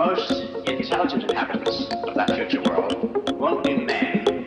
most intelligent inhabitants of that future world. Won't be man,